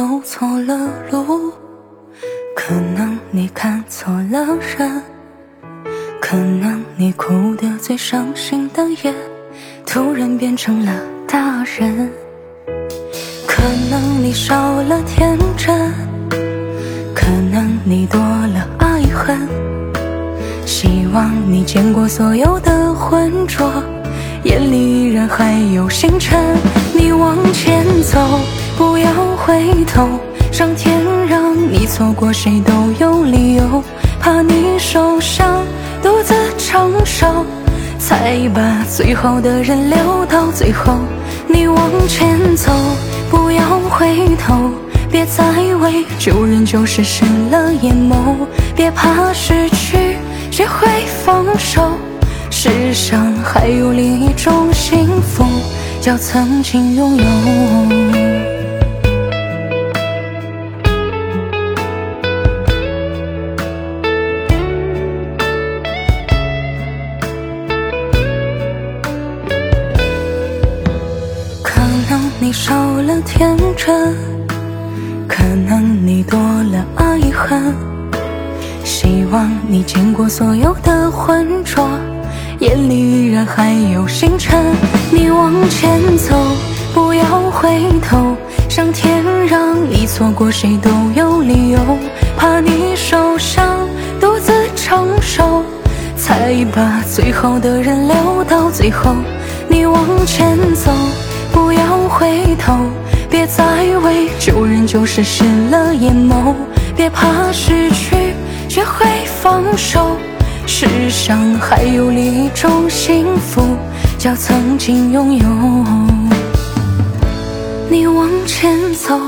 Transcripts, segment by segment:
走错了路，可能你看错了人，可能你哭得最伤心的夜，突然变成了大人。可能你少了天真，可能你多了爱恨。希望你见过所有的浑浊，眼里依然还有星辰。你往前走。不要回头，上天让你错过谁都有理由，怕你受伤独自承受，才把最后的人留到最后。你往前走，不要回头，别再为旧人旧事失了眼眸，别怕失去，学会放手。世上还有另一种幸福，叫曾经拥有。你少了天真，可能你多了爱恨。希望你见过所有的浑浊，眼里依然还有星辰。你往前走，不要回头。上天让你错过谁都有理由，怕你受伤独自承受，才把最好的人留到最后。你往前走。不要回头，别再为旧人旧事失了眼眸，别怕失去，学会放手。世上还有另一种幸福，叫曾经拥有。你往前走，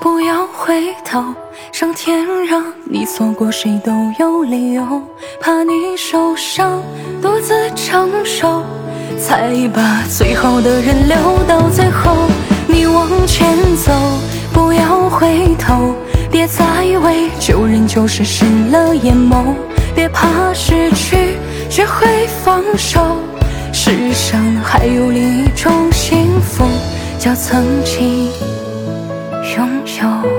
不要回头，上天让你错过谁都有理由，怕你受伤独自承受。才把最后的人留到最后。你往前走，不要回头，别再为旧人旧事失了眼眸，别怕失去，学会放手。世上还有另一种幸福，叫曾经拥有。